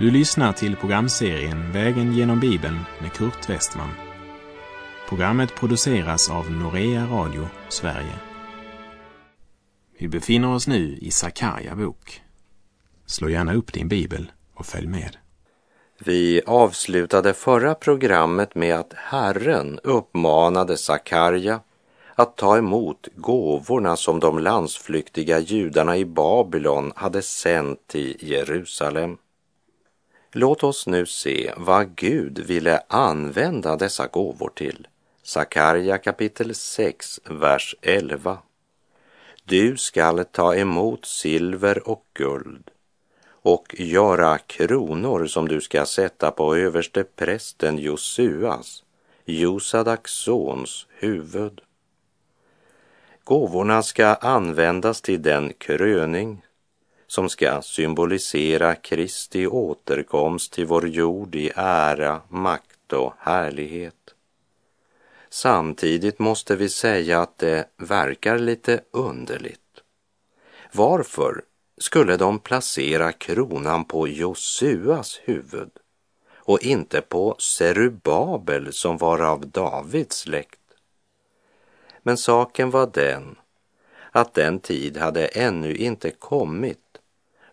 Du lyssnar till programserien Vägen genom Bibeln med Kurt Westman. Programmet produceras av Norea Radio Sverige. Vi befinner oss nu i Sakarja bok. Slå gärna upp din bibel och följ med. Vi avslutade förra programmet med att Herren uppmanade Sakarja att ta emot gåvorna som de landsflyktiga judarna i Babylon hade sänt till Jerusalem. Låt oss nu se vad Gud ville använda dessa gåvor till. Sakarja kapitel 6, vers 11. Du skall ta emot silver och guld och göra kronor som du ska sätta på överste prästen Josuas, Josadaks sons huvud. Gåvorna ska användas till den kröning som ska symbolisera Kristi återkomst till vår jord i ära, makt och härlighet. Samtidigt måste vi säga att det verkar lite underligt. Varför skulle de placera kronan på Josuas huvud och inte på Serubabel som var av Davids släkt? Men saken var den att den tid hade ännu inte kommit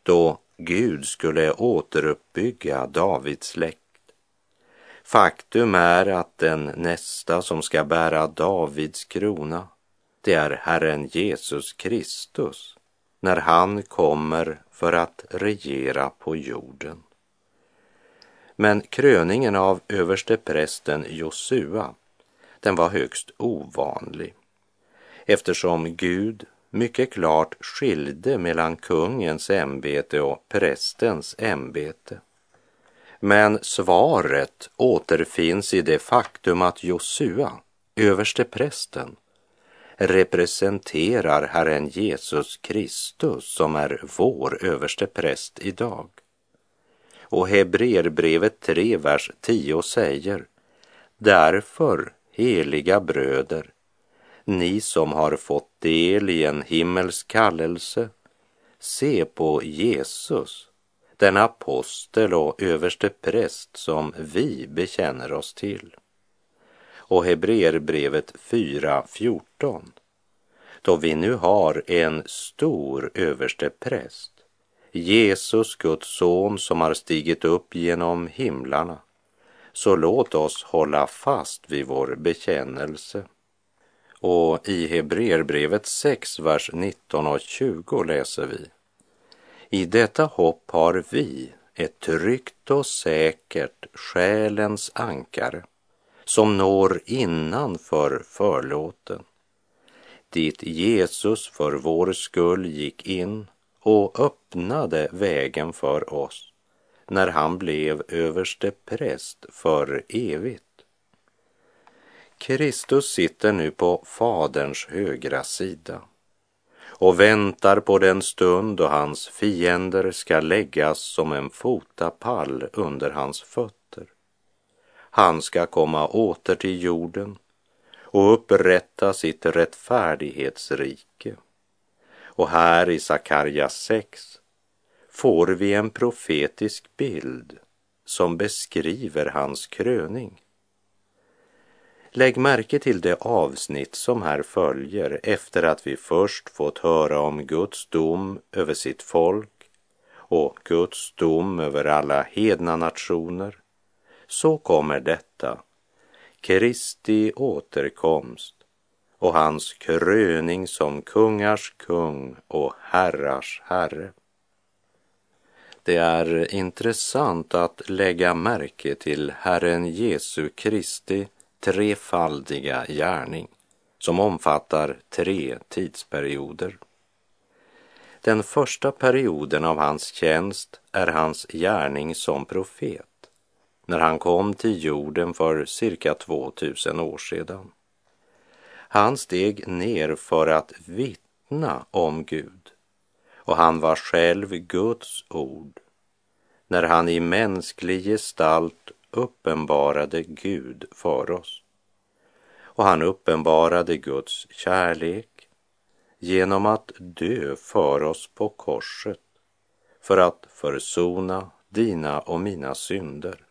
då Gud skulle återuppbygga Davids släkt. Faktum är att den nästa som ska bära Davids krona, det är Herren Jesus Kristus när han kommer för att regera på jorden. Men kröningen av översteprästen Josua, den var högst ovanlig eftersom Gud mycket klart skilde mellan kungens ämbete och prästens ämbete. Men svaret återfinns i det faktum att Josua, översteprästen, representerar Herren Jesus Kristus som är vår överstepräst idag. Och Hebreerbrevet 3, vers 10 säger Därför, heliga bröder, ni som har fått del i en himmelsk kallelse, se på Jesus, den apostel och överste präst som vi bekänner oss till. Och Hebreerbrevet 4.14. Då vi nu har en stor överste präst, Jesus, Guds son, som har stigit upp genom himlarna, så låt oss hålla fast vid vår bekännelse. Och i Hebreerbrevet 6, vers 19 och 20 läser vi. I detta hopp har vi ett tryggt och säkert själens ankare som når innanför förlåten, dit Jesus för vår skull gick in och öppnade vägen för oss när han blev överste präst för evigt. Kristus sitter nu på Faderns högra sida och väntar på den stund då hans fiender ska läggas som en fotapall under hans fötter. Han ska komma åter till jorden och upprätta sitt rättfärdighetsrike. Och här i Sakarja 6 får vi en profetisk bild som beskriver hans kröning. Lägg märke till det avsnitt som här följer efter att vi först fått höra om Guds dom över sitt folk och Guds dom över alla hedna nationer. Så kommer detta, Kristi återkomst och hans kröning som kungars kung och herrars herre. Det är intressant att lägga märke till Herren Jesu Kristi trefaldiga gärning som omfattar tre tidsperioder. Den första perioden av hans tjänst är hans gärning som profet när han kom till jorden för cirka 2000 år sedan. Han steg ner för att vittna om Gud och han var själv Guds ord när han i mänsklig gestalt uppenbarade Gud för oss. Och han uppenbarade Guds kärlek genom att dö för oss på korset för att försona dina och mina synder.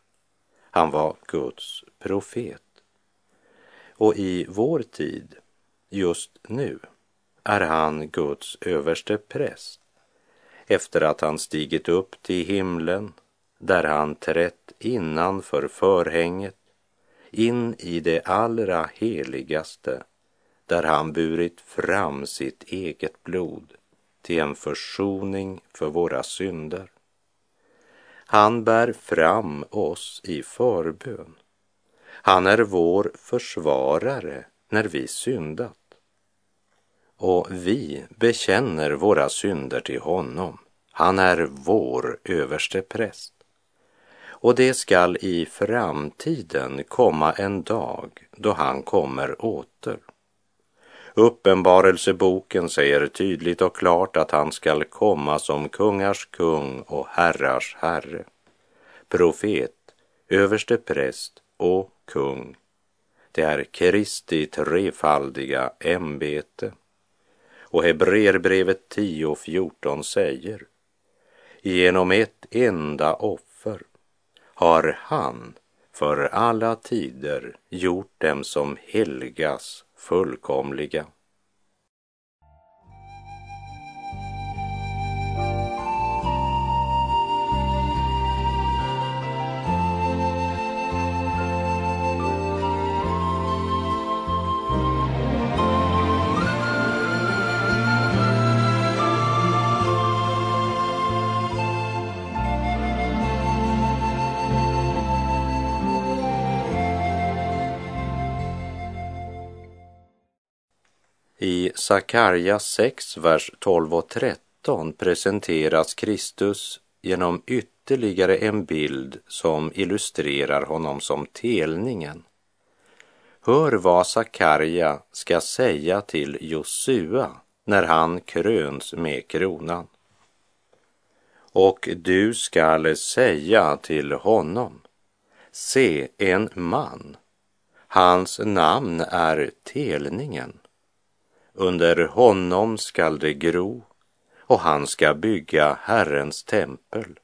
Han var Guds profet. Och i vår tid, just nu, är han Guds överste präst efter att han stigit upp till himlen där han trätt innanför förhänget in i det allra heligaste där han burit fram sitt eget blod till en försoning för våra synder. Han bär fram oss i förbön. Han är vår försvarare när vi syndat. Och vi bekänner våra synder till honom. Han är vår överste präst. Och det skall i framtiden komma en dag då han kommer åter. Uppenbarelseboken säger tydligt och klart att han skall komma som kungars kung och herrars herre, profet, överste präst och kung. Det är Kristi trefaldiga ämbete. Och Hebreerbrevet 10.14 säger Genom ett enda offer har han för alla tider gjort dem som helgas fullkomliga. Sakarja 6, vers 12 och 13 presenteras Kristus genom ytterligare en bild som illustrerar honom som telningen. Hör vad Sakarja ska säga till Josua när han kröns med kronan. Och du skall säga till honom, se en man, hans namn är telningen under honom skall det gro och han ska bygga Herrens tempel.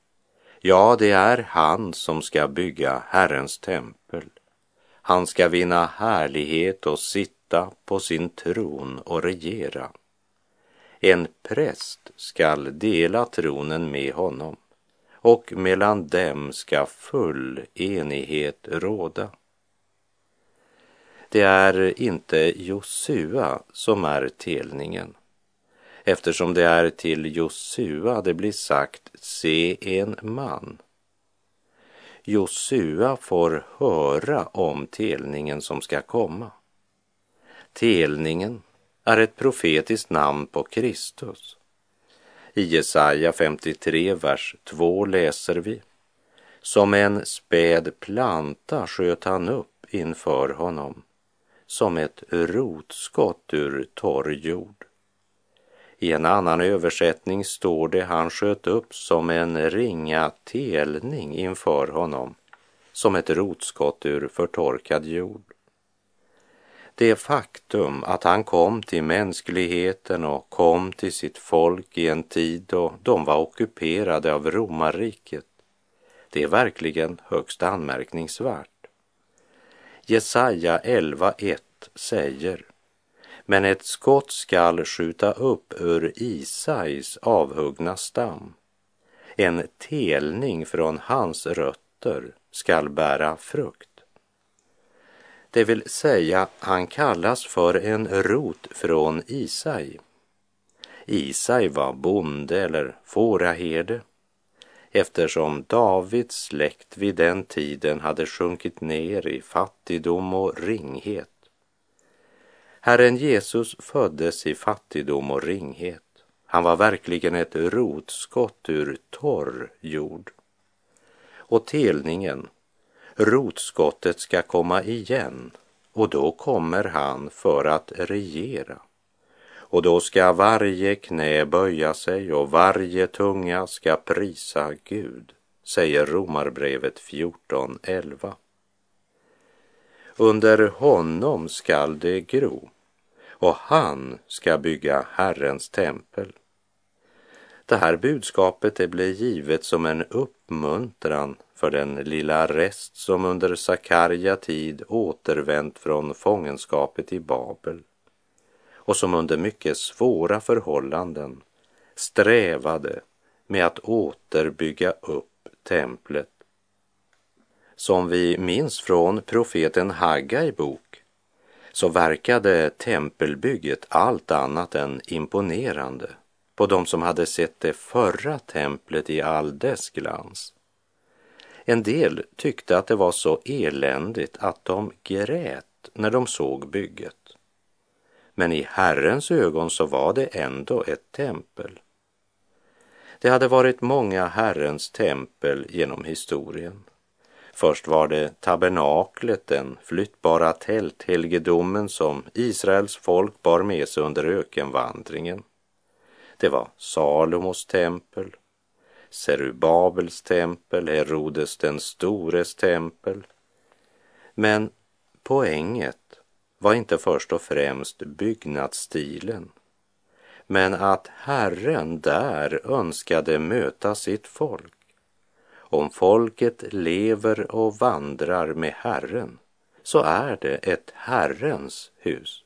Ja, det är han som ska bygga Herrens tempel. Han ska vinna härlighet och sitta på sin tron och regera. En präst skall dela tronen med honom och mellan dem ska full enighet råda. Det är inte Josua som är telningen eftersom det är till Josua det blir sagt se en man. Josua får höra om telningen som ska komma. Telningen är ett profetiskt namn på Kristus. I Jesaja 53, vers 2 läser vi. Som en späd planta sköt han upp inför honom som ett rotskott ur torr jord. I en annan översättning står det han sköt upp som en ringa telning inför honom, som ett rotskott ur förtorkad jord. Det faktum att han kom till mänskligheten och kom till sitt folk i en tid då de var ockuperade av romarriket, det är verkligen högst anmärkningsvärt. Jesaja 11.1 säger Men ett skott skall skjuta upp ur Isais avhuggna stam. En telning från hans rötter skall bära frukt. Det vill säga, han kallas för en rot från Isai. Isai var bonde eller fåraherde eftersom Davids släkt vid den tiden hade sjunkit ner i fattigdom och ringhet. Herren Jesus föddes i fattigdom och ringhet. Han var verkligen ett rotskott ur torr jord. Och telningen, rotskottet ska komma igen och då kommer han för att regera. Och då ska varje knä böja sig och varje tunga ska prisa Gud, säger Romarbrevet 14.11. Under honom skall det gro och han ska bygga Herrens tempel. Det här budskapet det blev givet som en uppmuntran för den lilla rest som under Sakarja tid återvänt från fångenskapet i Babel och som under mycket svåra förhållanden strävade med att återbygga upp templet. Som vi minns från profeten Haggai bok så verkade tempelbygget allt annat än imponerande på de som hade sett det förra templet i all dess glans. En del tyckte att det var så eländigt att de grät när de såg bygget. Men i Herrens ögon så var det ändå ett tempel. Det hade varit många Herrens tempel genom historien. Först var det tabernaklet, den flyttbara tälthelgedomen som Israels folk bar med sig under ökenvandringen. Det var Salomos tempel, Serubabels tempel, Herodes den stores tempel. Men poänget var inte först och främst byggnadsstilen, men att Herren där önskade möta sitt folk. Om folket lever och vandrar med Herren så är det ett Herrens hus.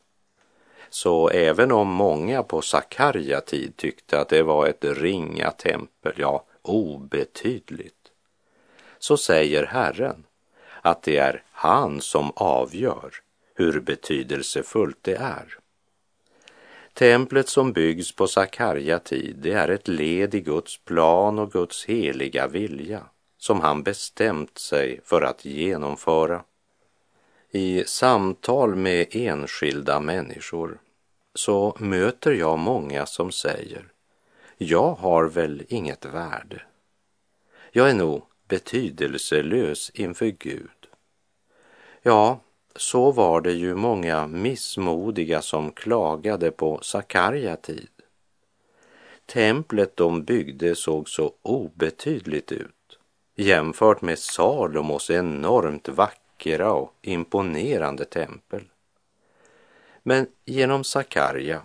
Så även om många på Sakarja tid tyckte att det var ett ringa tempel, ja, obetydligt, så säger Herren att det är han som avgör hur betydelsefullt det är. Templet som byggs på Sakarja tid, det är ett led i Guds plan och Guds heliga vilja som han bestämt sig för att genomföra. I samtal med enskilda människor så möter jag många som säger jag har väl inget värde. Jag är nog betydelselös inför Gud. Ja, så var det ju många missmodiga som klagade på Sakarja tid. Templet de byggde såg så obetydligt ut jämfört med Salomos enormt vackra och imponerande tempel. Men genom Sakarja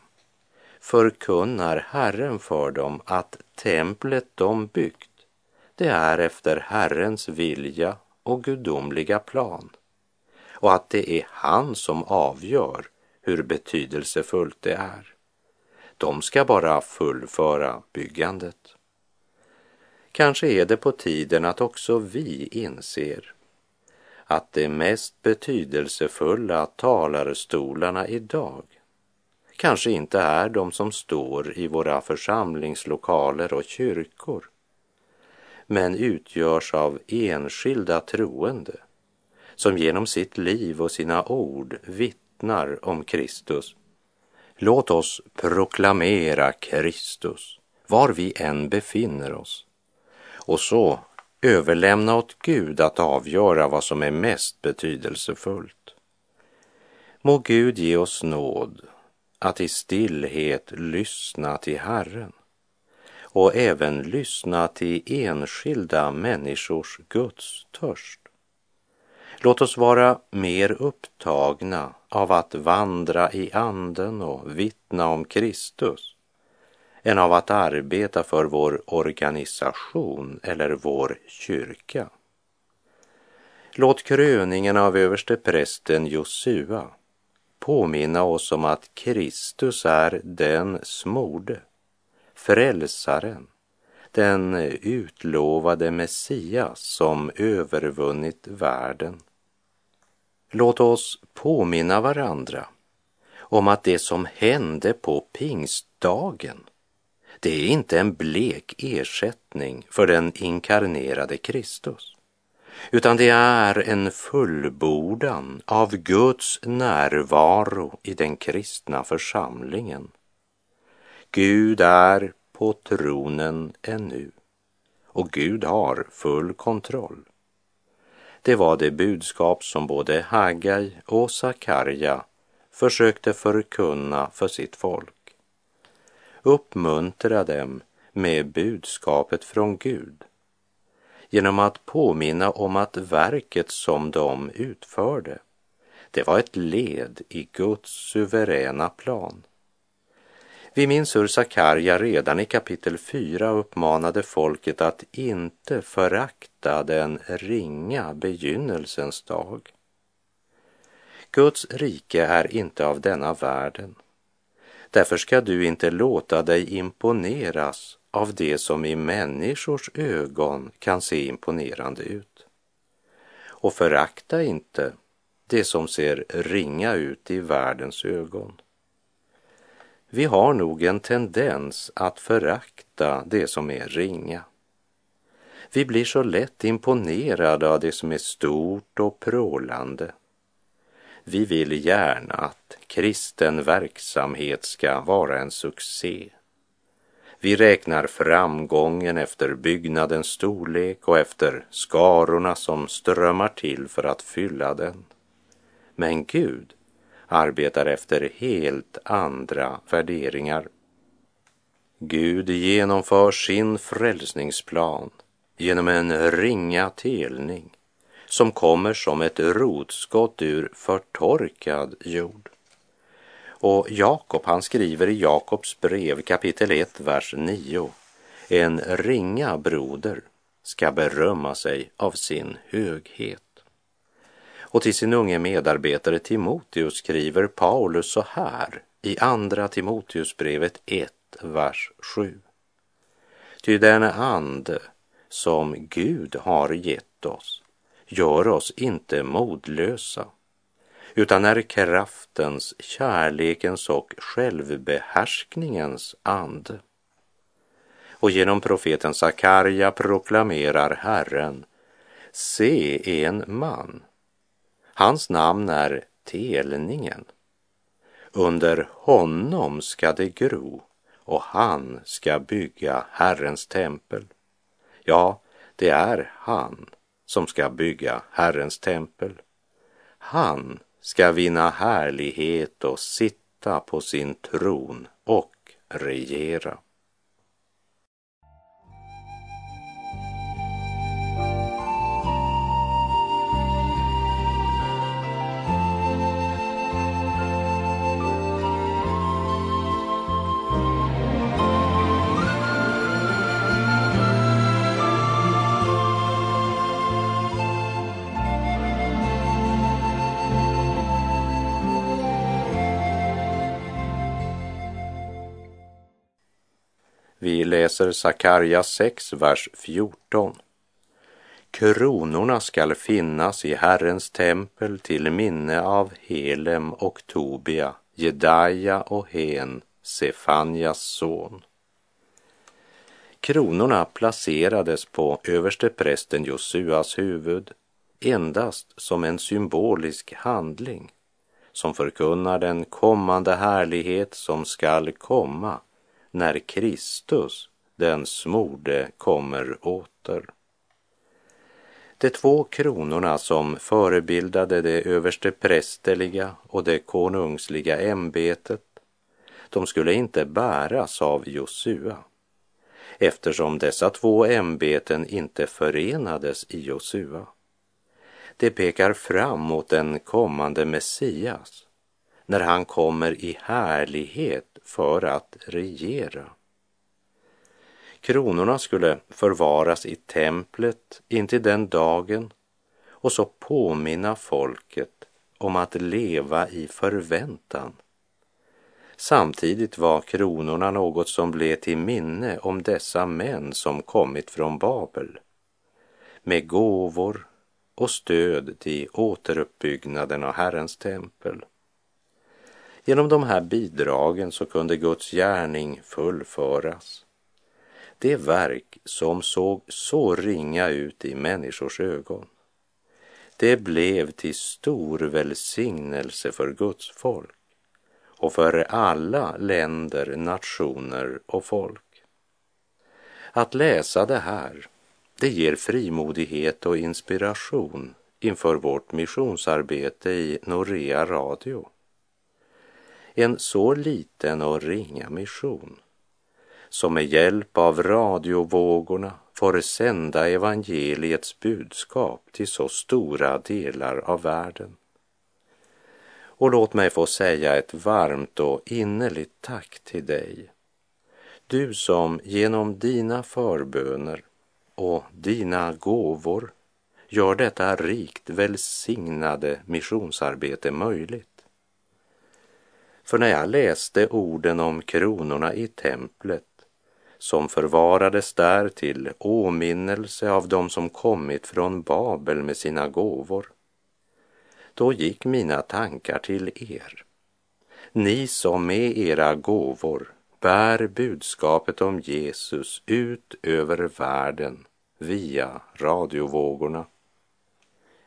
förkunnar Herren för dem att templet de byggt, det är efter Herrens vilja och gudomliga plan och att det är han som avgör hur betydelsefullt det är. De ska bara fullföra byggandet. Kanske är det på tiden att också vi inser att de mest betydelsefulla talarstolarna idag kanske inte är de som står i våra församlingslokaler och kyrkor, men utgörs av enskilda troende som genom sitt liv och sina ord vittnar om Kristus. Låt oss proklamera Kristus var vi än befinner oss och så överlämna åt Gud att avgöra vad som är mest betydelsefullt. Må Gud ge oss nåd att i stillhet lyssna till Herren och även lyssna till enskilda människors Guds törst. Låt oss vara mer upptagna av att vandra i anden och vittna om Kristus än av att arbeta för vår organisation eller vår kyrka. Låt kröningen av översteprästen Josua påminna oss om att Kristus är den smorde, frälsaren, den utlovade Messias som övervunnit världen. Låt oss påminna varandra om att det som hände på pingstdagen det är inte en blek ersättning för den inkarnerade Kristus, utan det är en fullbordan av Guds närvaro i den kristna församlingen. Gud är på tronen ännu och Gud har full kontroll. Det var det budskap som både Haggai och Sakarja försökte förkunna för sitt folk uppmuntra dem med budskapet från Gud genom att påminna om att verket som de utförde, det var ett led i Guds suveräna plan. Vi minns hur Sakarja redan i kapitel 4 uppmanade folket att inte förakta den ringa begynnelsens dag. Guds rike är inte av denna världen. Därför ska du inte låta dig imponeras av det som i människors ögon kan se imponerande ut. Och förakta inte det som ser ringa ut i världens ögon. Vi har nog en tendens att förakta det som är ringa. Vi blir så lätt imponerade av det som är stort och prålande. Vi vill gärna att kristen verksamhet ska vara en succé. Vi räknar framgången efter byggnadens storlek och efter skarorna som strömmar till för att fylla den. Men Gud arbetar efter helt andra värderingar. Gud genomför sin frälsningsplan genom en ringa telning som kommer som ett rotskott ur förtorkad jord. Och Jakob, han skriver i Jakobs brev kapitel 1, vers 9. En ringa broder ska berömma sig av sin höghet. Och till sin unge medarbetare Timoteus skriver Paulus så här i Andra Timoteusbrevet 1, vers 7. Ty den ande som Gud har gett oss gör oss inte modlösa, utan är kraftens, kärlekens och självbehärskningens ande. Och genom profeten Sakarja proklamerar Herren, se en man Hans namn är Telningen. Under honom ska det gro och han ska bygga Herrens tempel. Ja, det är han som ska bygga Herrens tempel. Han ska vinna härlighet och sitta på sin tron och regera. Läser Sakarja 6, vers 14. Kronorna skall finnas i Herrens tempel till minne av Helem och Tobia, Jedaja och Hen, Sefanjas son. Kronorna placerades på översteprästen Josuas huvud endast som en symbolisk handling som förkunnar den kommande härlighet som skall komma när Kristus, den smorde, kommer åter. De två kronorna som förebildade det överste prästerliga och det konungsliga ämbetet, de skulle inte bäras av Josua, eftersom dessa två ämbeten inte förenades i Josua. Det pekar fram mot den kommande Messias, när han kommer i härlighet för att regera. Kronorna skulle förvaras i templet intill den dagen och så påminna folket om att leva i förväntan. Samtidigt var kronorna något som blev till minne om dessa män som kommit från Babel med gåvor och stöd till återuppbyggnaden av Herrens tempel. Genom de här bidragen så kunde Guds gärning fullföras. Det verk som såg så ringa ut i människors ögon, det blev till stor välsignelse för Guds folk och för alla länder, nationer och folk. Att läsa det här, det ger frimodighet och inspiration inför vårt missionsarbete i Norea Radio en så liten och ringa mission som med hjälp av radiovågorna får sända evangeliets budskap till så stora delar av världen. Och låt mig få säga ett varmt och innerligt tack till dig. Du som genom dina förböner och dina gåvor gör detta rikt välsignade missionsarbete möjligt. För när jag läste orden om kronorna i templet som förvarades där till åminnelse av dem som kommit från Babel med sina gåvor, då gick mina tankar till er. Ni som med era gåvor bär budskapet om Jesus ut över världen via radiovågorna.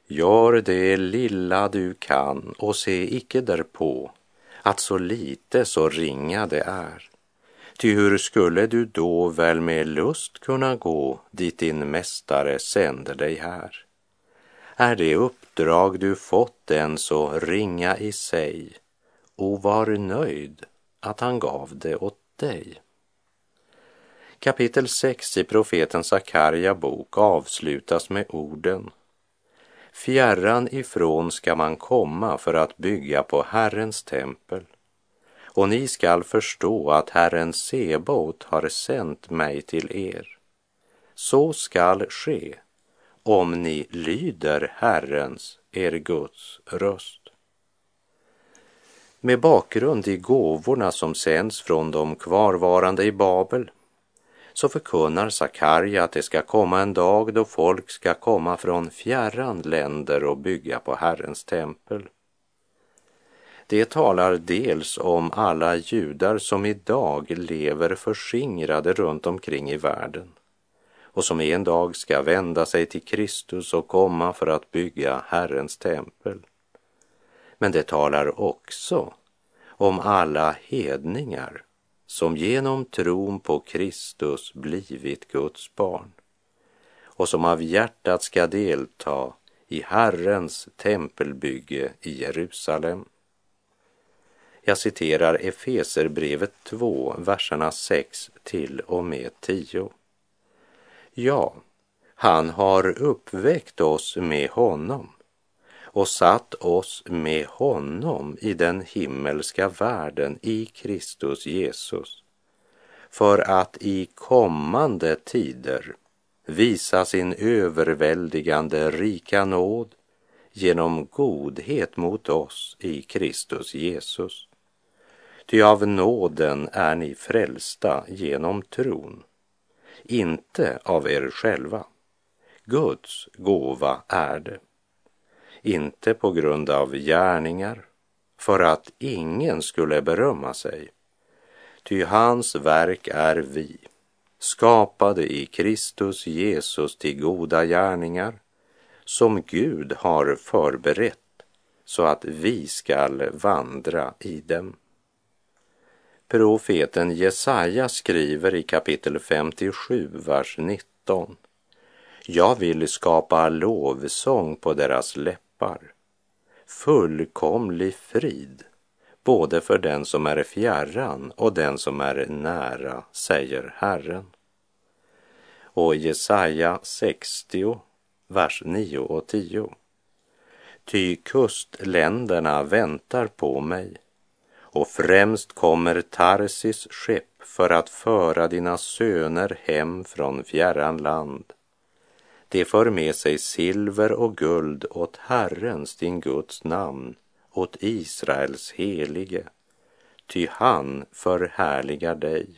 Gör det lilla du kan och se icke därpå att så lite så ringa det är. Ty hur skulle du då väl med lust kunna gå dit din mästare sänder dig här? Är det uppdrag du fått än så ringa i sig och var nöjd att han gav det åt dig? Kapitel 6 i profeten Sakarja bok avslutas med orden Fjärran ifrån ska man komma för att bygga på Herrens tempel. Och ni skall förstå att Herren Sebot har sänt mig till er. Så skall ske om ni lyder Herrens, er Guds röst. Med bakgrund i gåvorna som sänds från de kvarvarande i Babel så förkunnar Sakarja att det ska komma en dag då folk ska komma från fjärran länder och bygga på Herrens tempel. Det talar dels om alla judar som idag lever förskingrade runt omkring i världen och som en dag ska vända sig till Kristus och komma för att bygga Herrens tempel. Men det talar också om alla hedningar som genom tron på Kristus blivit Guds barn och som av hjärtat ska delta i Herrens tempelbygge i Jerusalem. Jag citerar Efeserbrevet 2, verserna 6 till och med 10. Ja, han har uppväckt oss med honom och satt oss med honom i den himmelska världen i Kristus Jesus för att i kommande tider visa sin överväldigande rika nåd genom godhet mot oss i Kristus Jesus. Ty av nåden är ni frälsta genom tron, inte av er själva. Guds gåva är det inte på grund av gärningar, för att ingen skulle berömma sig. Ty hans verk är vi, skapade i Kristus Jesus till goda gärningar, som Gud har förberett så att vi skall vandra i dem. Profeten Jesaja skriver i kapitel 57, vers 19. Jag vill skapa lovsång på deras läppar skapar. Fullkomlig frid, både för den som är fjärran och den som är nära, säger Herren. Och Jesaja 60, vers 9 och 10. Ty kustländerna väntar på mig och främst kommer Tarsis skepp för att föra dina söner hem från fjärran land. De för med sig silver och guld åt Herrens, din Guds namn, åt Israels helige, ty han förhärligar dig.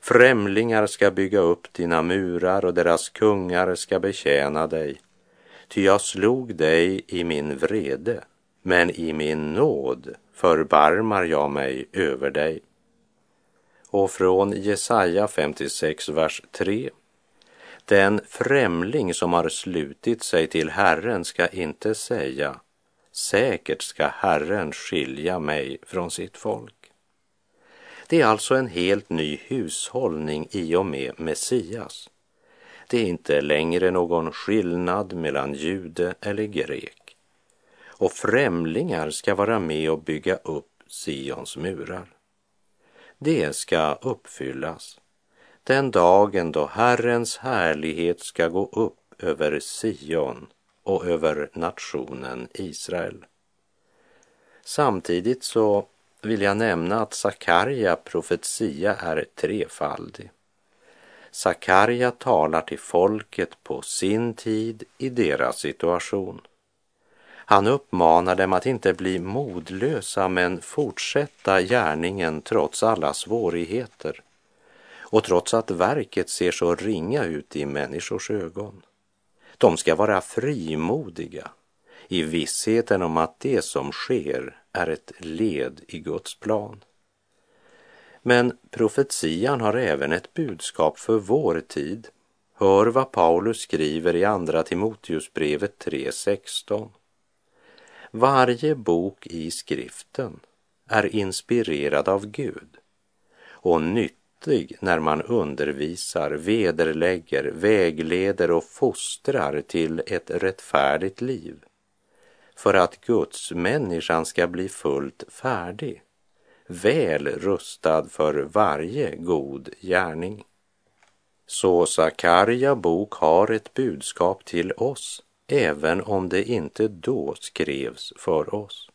Främlingar ska bygga upp dina murar och deras kungar ska betjäna dig, ty jag slog dig i min vrede, men i min nåd förbarmar jag mig över dig. Och från Jesaja 56, vers 3 den främling som har slutit sig till Herren ska inte säga säkert ska Herren skilja mig från sitt folk. Det är alltså en helt ny hushållning i och med Messias. Det är inte längre någon skillnad mellan jude eller grek. Och främlingar ska vara med och bygga upp Sions murar. Det ska uppfyllas den dagen då Herrens härlighet ska gå upp över Sion och över nationen Israel. Samtidigt så vill jag nämna att Sakarja profetia är trefaldig. Sakarja talar till folket på sin tid i deras situation. Han uppmanar dem att inte bli modlösa men fortsätta gärningen trots alla svårigheter och trots att verket ser så ringa ut i människors ögon. De ska vara frimodiga i vissheten om att det som sker är ett led i Guds plan. Men profetian har även ett budskap för vår tid. Hör vad Paulus skriver i Andra Timoteusbrevet 3.16. Varje bok i skriften är inspirerad av Gud och nyttig när man undervisar, vederlägger, vägleder och fostrar till ett rättfärdigt liv för att Guds människan ska bli fullt färdig, väl rustad för varje god gärning. Så Sakarja bok har ett budskap till oss, även om det inte då skrevs för oss.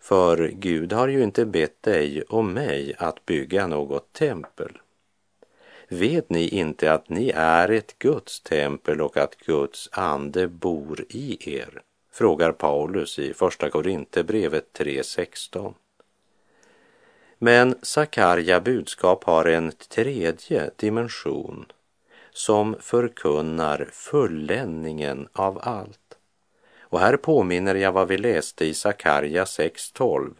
För Gud har ju inte bett dig och mig att bygga något tempel. Vet ni inte att ni är ett Guds tempel och att Guds ande bor i er? frågar Paulus i Första Korinthierbrevet 3.16. Men Sakarja budskap har en tredje dimension som förkunnar fulländningen av allt. Och här påminner jag vad vi läste i Sakarja 6.12.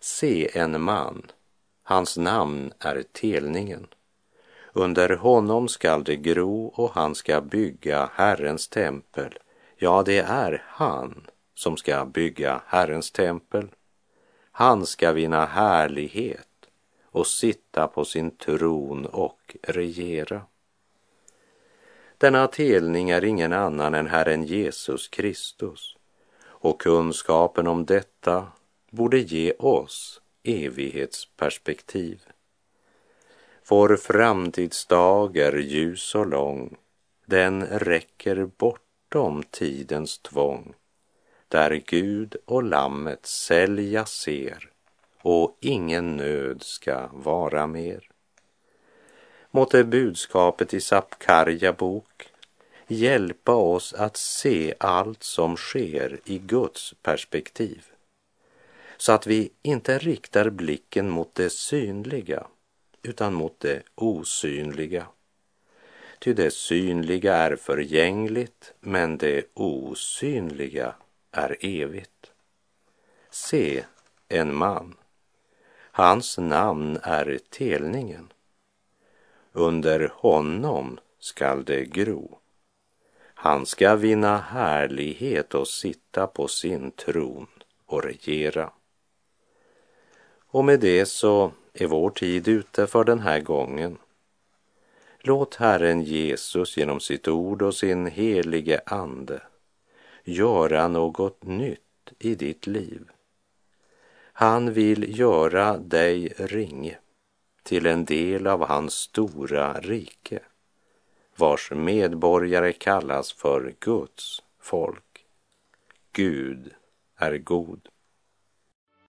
Se en man, hans namn är telningen. Under honom skall det gro och han ska bygga Herrens tempel Ja, det är han som ska bygga Herrens tempel. Han ska vinna härlighet och sitta på sin tron och regera. Denna telning är ingen annan än Herren Jesus Kristus och kunskapen om detta borde ge oss evighetsperspektiv. Vår framtidsdag är ljus och lång, den räcker bortom tidens tvång, där Gud och Lammet sälja ser och ingen nöd ska vara mer. Måtte budskapet i Sapkarja bok hjälpa oss att se allt som sker i Guds perspektiv så att vi inte riktar blicken mot det synliga utan mot det osynliga Ty det synliga är förgängligt, men det osynliga är evigt. Se, en man. Hans namn är telningen. Under honom skall det gro. Han ska vinna härlighet och sitta på sin tron och regera. Och med det så är vår tid ute för den här gången. Låt Herren Jesus genom sitt ord och sin helige Ande göra något nytt i ditt liv. Han vill göra dig ringe till en del av hans stora rike, vars medborgare kallas för Guds folk. Gud är god.